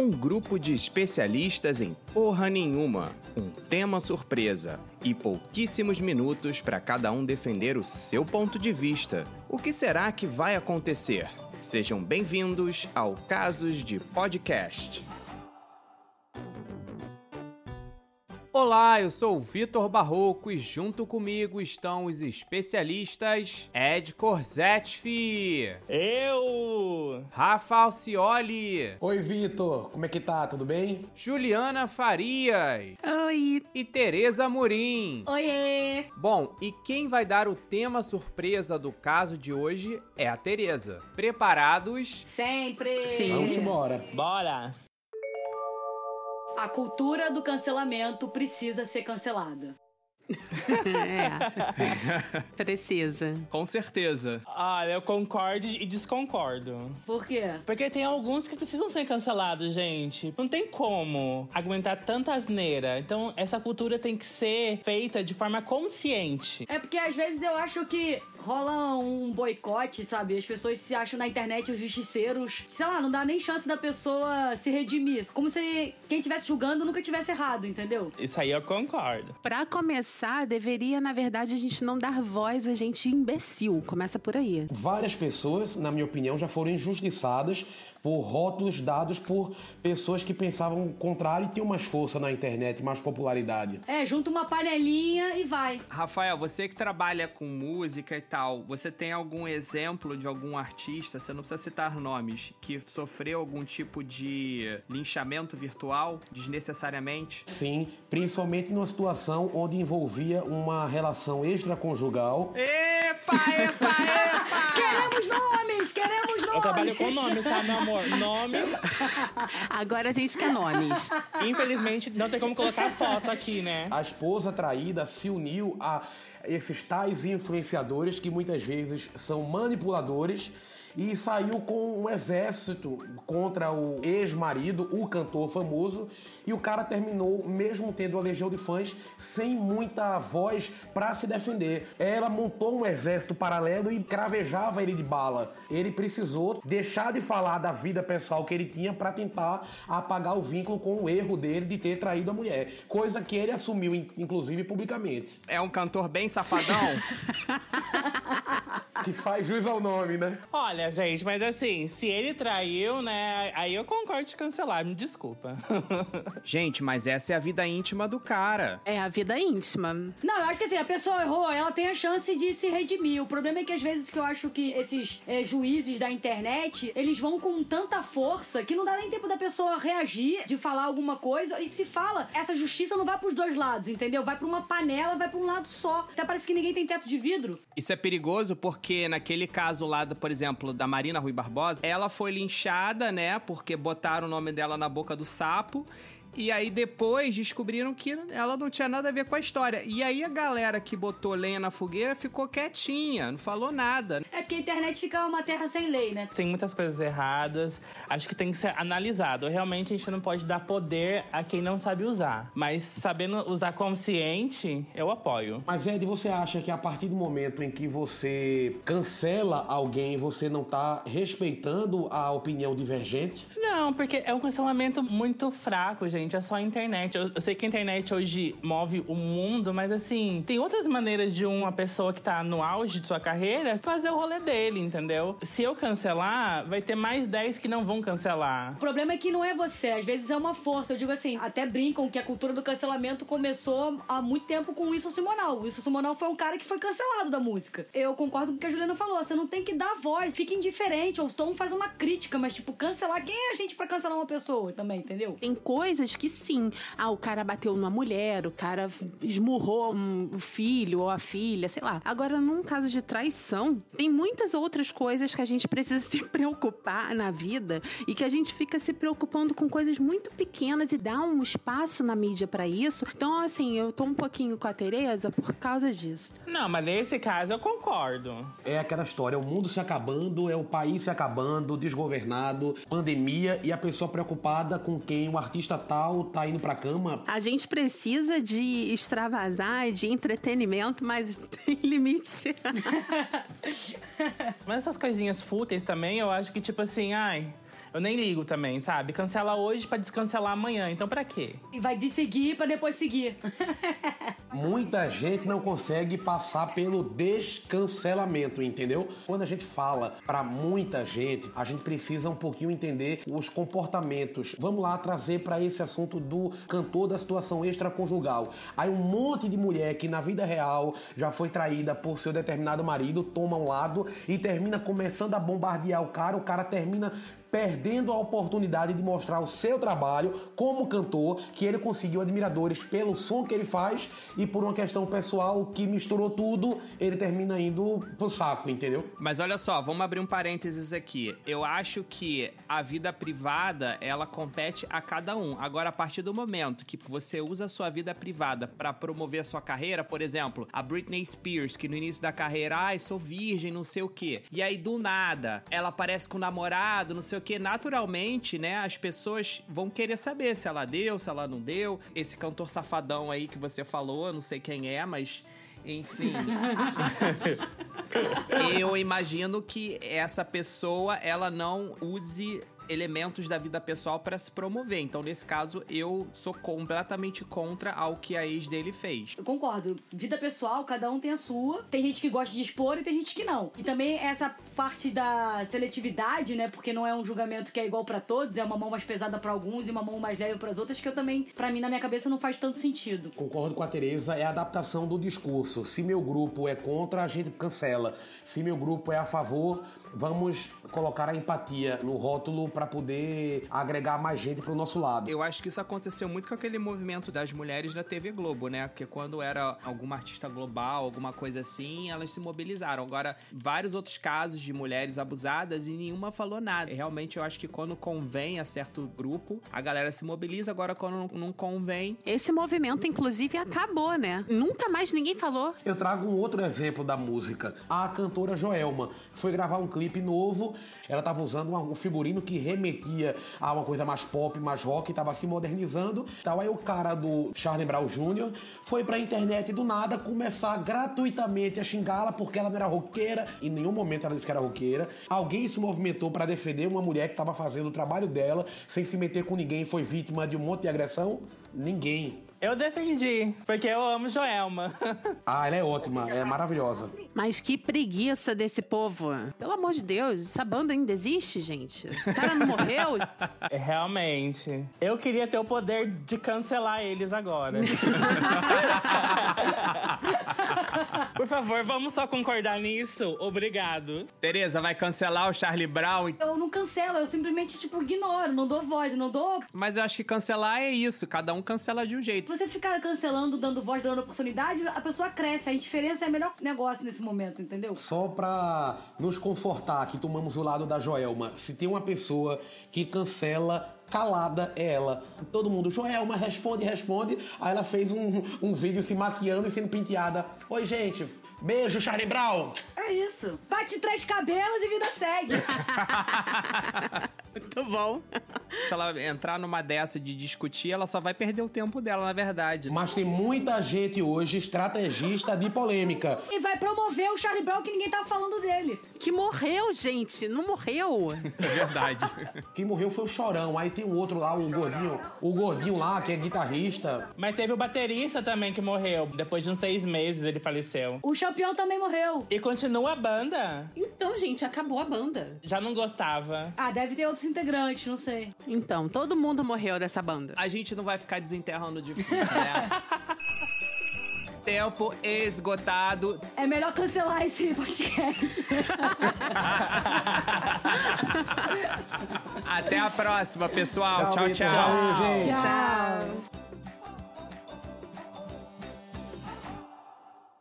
Um grupo de especialistas em porra nenhuma, um tema surpresa e pouquíssimos minutos para cada um defender o seu ponto de vista. O que será que vai acontecer? Sejam bem-vindos ao Casos de Podcast. Olá, eu sou o Vitor Barroco e junto comigo estão os especialistas Ed Corzetfi, Eu! Rafa Alcioli, Oi, Vitor, como é que tá? Tudo bem? Juliana Farias Oi. e Tereza Murim. Oiê. Bom, e quem vai dar o tema surpresa do caso de hoje é a Tereza. Preparados? Sempre. Sim. Vamos embora. Bora! A cultura do cancelamento precisa ser cancelada. É. Precisa. Com certeza. Olha, eu concordo e desconcordo. Por quê? Porque tem alguns que precisam ser cancelados, gente. Não tem como aguentar tanta asneira. Então, essa cultura tem que ser feita de forma consciente. É porque às vezes eu acho que rola um boicote, sabe? As pessoas se acham na internet os justiceiros. Sei lá, não dá nem chance da pessoa se redimir. Como se quem estivesse julgando nunca tivesse errado, entendeu? Isso aí eu concordo. Pra começar, deveria, na verdade, a gente não dar voz a gente imbecil. Começa por aí. Várias pessoas, na minha opinião, já foram injustiçadas por rótulos dados por pessoas que pensavam o contrário e tinham mais força na internet, mais popularidade. É, junta uma panelinha e vai. Rafael, você que trabalha com música e tal, você tem algum exemplo de algum artista, você não precisa citar nomes, que sofreu algum tipo de linchamento virtual desnecessariamente? Sim, principalmente numa situação onde envolvia uma relação extraconjugal. Epa, epa, epa! Queremos nomes! Queremos nomes! Eu trabalho com nome, tá, meu amor? Nome. Agora a gente quer nomes. Infelizmente, não tem como colocar foto aqui, né? A esposa traída se uniu a esses tais influenciadores que muitas vezes são manipuladores e saiu com um exército contra o ex-marido, o cantor famoso, e o cara terminou, mesmo tendo a legião de fãs, sem muita voz pra se defender. Ela montou um exército paralelo e cravejava ele de bala. Ele precisou deixar de falar da vida pessoal que ele tinha pra tentar apagar o vínculo com o erro dele de ter traído a mulher, coisa que ele assumiu, in- inclusive publicamente. É um cantor bem safadão? Que faz jus ao nome, né? Olha, gente, mas assim, se ele traiu, né? Aí eu concordo de cancelar, me desculpa. Gente, mas essa é a vida íntima do cara. É a vida íntima. Não, eu acho que assim, a pessoa errou, ela tem a chance de se redimir. O problema é que às vezes que eu acho que esses é, juízes da internet, eles vão com tanta força que não dá nem tempo da pessoa reagir, de falar alguma coisa. E se fala, essa justiça não vai pros dois lados, entendeu? Vai pra uma panela, vai pra um lado só. Até parece que ninguém tem teto de vidro. Isso é perigoso porque naquele caso lá, do- por exemplo, da Marina Rui Barbosa, ela foi linchada, né? Porque botaram o nome dela na boca do sapo. E aí depois descobriram que ela não tinha nada a ver com a história. E aí a galera que botou lenha na fogueira ficou quietinha, não falou nada. É porque a internet fica uma terra sem lei, né? Tem muitas coisas erradas. Acho que tem que ser analisado. Realmente a gente não pode dar poder a quem não sabe usar. Mas sabendo usar consciente, eu apoio. Mas Ed, você acha que a partir do momento em que você cancela alguém, você não tá respeitando a opinião divergente? Não, porque é um cancelamento muito fraco, gente. É só a internet. Eu, eu sei que a internet hoje move o mundo, mas assim, tem outras maneiras de uma pessoa que tá no auge de sua carreira fazer o rolê dele, entendeu? Se eu cancelar, vai ter mais 10 que não vão cancelar. O problema é que não é você, às vezes é uma força. Eu digo assim, até brincam que a cultura do cancelamento começou há muito tempo com o Wilson Simonal. O Wilson Simonal foi um cara que foi cancelado da música. Eu concordo com o que a Juliana falou, você não tem que dar voz, fica indiferente, ou então faz uma crítica, mas tipo, cancelar, quem é a gente pra cancelar uma pessoa também, entendeu? Tem coisas que sim. Ah, o cara bateu numa mulher, o cara esmurrou um- o filho ou a filha, sei lá. Agora, num caso de traição, tem muitas outras coisas que a gente precisa se preocupar na vida e que a gente fica se preocupando com coisas muito pequenas e dá um espaço na mídia pra isso. Então, assim, eu tô um pouquinho com a Tereza por causa disso. Não, mas nesse caso eu concordo. É aquela história, o mundo se acabando, é o país se acabando, desgovernado, pandemia e a pessoa preocupada com quem o artista tal tá indo pra cama. A gente precisa de extravasar, de entretenimento, mas tem limite. Mas essas coisinhas fúteis também, eu acho que, tipo assim, ai. Eu nem ligo também, sabe? Cancela hoje pra descancelar amanhã. Então pra quê? E vai desseguir pra depois seguir. Muita gente não consegue passar pelo descancelamento, entendeu? Quando a gente fala pra muita gente, a gente precisa um pouquinho entender os comportamentos. Vamos lá trazer pra esse assunto do cantor da situação extraconjugal. Aí um monte de mulher que na vida real já foi traída por seu determinado marido, toma um lado e termina começando a bombardear o cara, o cara termina perdendo a oportunidade de mostrar o seu trabalho como cantor, que ele conseguiu admiradores pelo som que ele faz e por uma questão pessoal que misturou tudo, ele termina indo pro saco, entendeu? Mas olha só, vamos abrir um parênteses aqui. Eu acho que a vida privada, ela compete a cada um. Agora, a partir do momento que você usa a sua vida privada para promover a sua carreira, por exemplo, a Britney Spears, que no início da carreira, ai, sou virgem, não sei o quê. E aí, do nada, ela aparece com o namorado, não sei o que, naturalmente, né, as pessoas vão querer saber se ela deu, se ela não deu. Esse cantor safadão aí que você falou, eu não sei quem é, mas enfim. eu imagino que essa pessoa ela não use elementos da vida pessoal para se promover. Então, nesse caso, eu sou completamente contra ao que a ex dele fez. Eu concordo. Vida pessoal, cada um tem a sua. Tem gente que gosta de expor e tem gente que não. E também essa parte da seletividade, né? Porque não é um julgamento que é igual para todos, é uma mão mais pesada para alguns e uma mão mais leve para as outras, que eu também, para mim, na minha cabeça, não faz tanto sentido. Concordo com a Tereza, é a adaptação do discurso. Se meu grupo é contra, a gente cancela. Se meu grupo é a favor, vamos colocar a empatia no rótulo para poder agregar mais gente pro nosso lado. Eu acho que isso aconteceu muito com aquele movimento das mulheres da TV Globo, né? Porque quando era alguma artista global, alguma coisa assim, elas se mobilizaram. Agora, vários outros casos de mulheres abusadas e nenhuma falou nada. Realmente, eu acho que quando convém a certo grupo, a galera se mobiliza. Agora, quando não convém. Esse movimento, inclusive, acabou, né? Nunca mais ninguém falou. Eu trago um outro exemplo da música. A cantora Joelma foi gravar um clipe novo. Ela tava usando um figurino que remetia a uma coisa mais pop, mais rock, tava se modernizando. Tal. Aí o cara do Charlie Brown Jr. foi pra internet do nada começar gratuitamente a xingá-la porque ela não era roqueira. Em nenhum momento ela disse que era roqueira. Alguém se movimentou para defender uma mulher que tava fazendo o trabalho dela sem se meter com ninguém, foi vítima de um monte de agressão? Ninguém. Eu defendi, porque eu amo Joelma. ah, ela é ótima, é maravilhosa. Mas que preguiça desse povo. Pelo amor de Deus, essa banda ainda existe, gente? O cara não morreu? É, realmente. Eu queria ter o poder de cancelar eles agora. Por favor, vamos só concordar nisso? Obrigado. Tereza, vai cancelar o Charlie Brown? Eu não cancelo, eu simplesmente, tipo, ignoro, não dou voz, não dou. Mas eu acho que cancelar é isso, cada um cancela de um jeito. Se você ficar cancelando, dando voz, dando oportunidade, a pessoa cresce. A indiferença é o melhor negócio nesse momento, entendeu? Só pra nos confortar, que tomamos o lado da Joelma. Se tem uma pessoa que cancela calada é ela. Todo mundo, Joelma, responde, responde. Aí ela fez um, um vídeo se maquiando e sendo penteada. Oi, gente. Beijo, Charlie Brown. É isso. Bate três cabelos e vida segue. Muito bom. Se ela entrar numa dessa de discutir, ela só vai perder o tempo dela, na verdade. Mas tem muita gente hoje estrategista de polêmica. E vai promover o Charlie Brown que ninguém tava falando dele. Que morreu, gente. Não morreu. É verdade. Quem morreu foi o Chorão. Aí tem o outro lá, o gordinho. O gordinho lá, que é guitarrista. Mas teve o baterista também que morreu. Depois de uns seis meses ele faleceu. O campeão também morreu. E continua a banda. Então, gente, acabou a banda. Já não gostava. Ah, deve ter outros integrantes, não sei. Então, todo mundo morreu dessa banda. A gente não vai ficar desenterrando de né? Tempo esgotado. É melhor cancelar esse podcast. Até a próxima, pessoal. Tchau, tchau. tchau. tchau gente. Tchau.